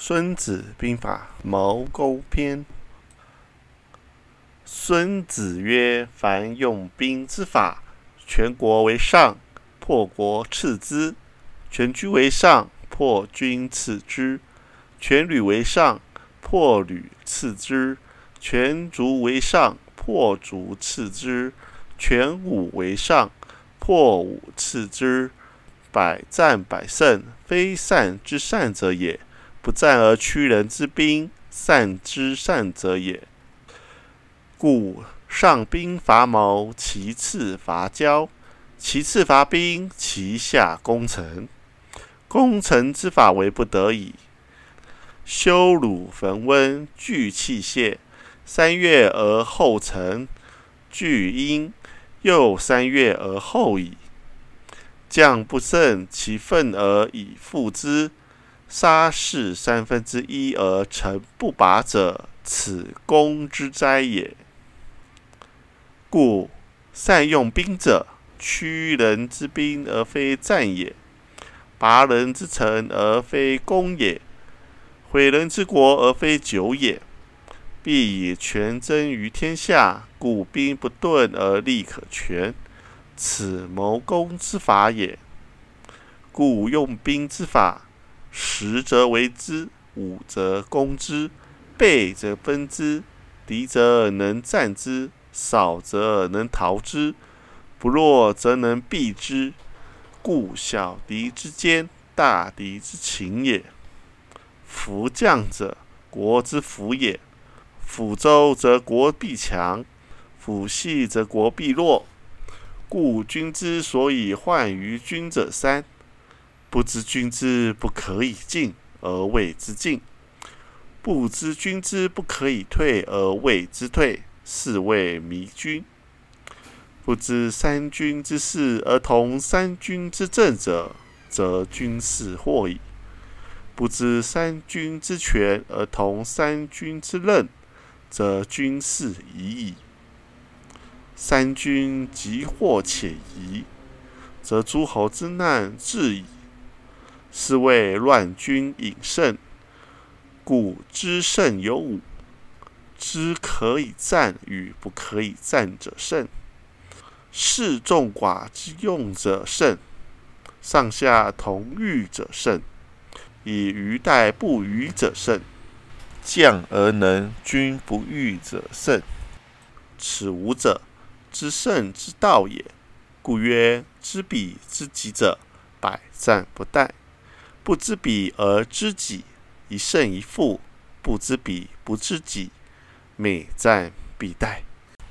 孙子兵法·谋攻篇。孙子曰：“凡用兵之法，全国为上，破国次之；全军为上，破军次之；全旅为上，破旅次之；全卒为上，破卒次之；全武为上，破武次之。百战百胜，非善之善者也。”不战而屈人之兵，善之善者也。故上兵伐谋，其次伐交，其次伐兵，其下攻城。攻城之法为不得已。修鲁焚温，聚器械，三月而后成。聚阴，又三月而后已。将不胜其愤而以复之。杀士三分之一而成不拔者，此攻之灾也。故善用兵者，屈人之兵而非战也；拔人之城而非攻也；毁人之国而非久也。必以全争于天下，故兵不顿而利可全，此谋攻之法也。故用兵之法。十则为之，五则攻之，倍则分之，敌则能战之，少则能逃之，不弱则能避之。故小敌之坚，大敌之勤也。夫将者，国之辅也。辅周则国必强，辅细则国必弱。故君之所以患于君者三。不知君之不可以进而谓之进，不知君之不可以退而谓之退，是谓迷君。不知三军之事而同三军之政者，则军事惑矣；不知三军之权而同三军之任，则军事疑矣。三军即惑且疑，则诸侯之难至矣。是谓乱军引胜，故知胜有五：知可以战与不可以战者胜；士众寡之用者胜；上下同欲者胜；以愚待不愚者胜；将而能军不欲者胜。此五者，知胜之道也。故曰：知彼知己者，百战不殆。不知彼而知己，一胜一负；不知彼不知己，每战必殆。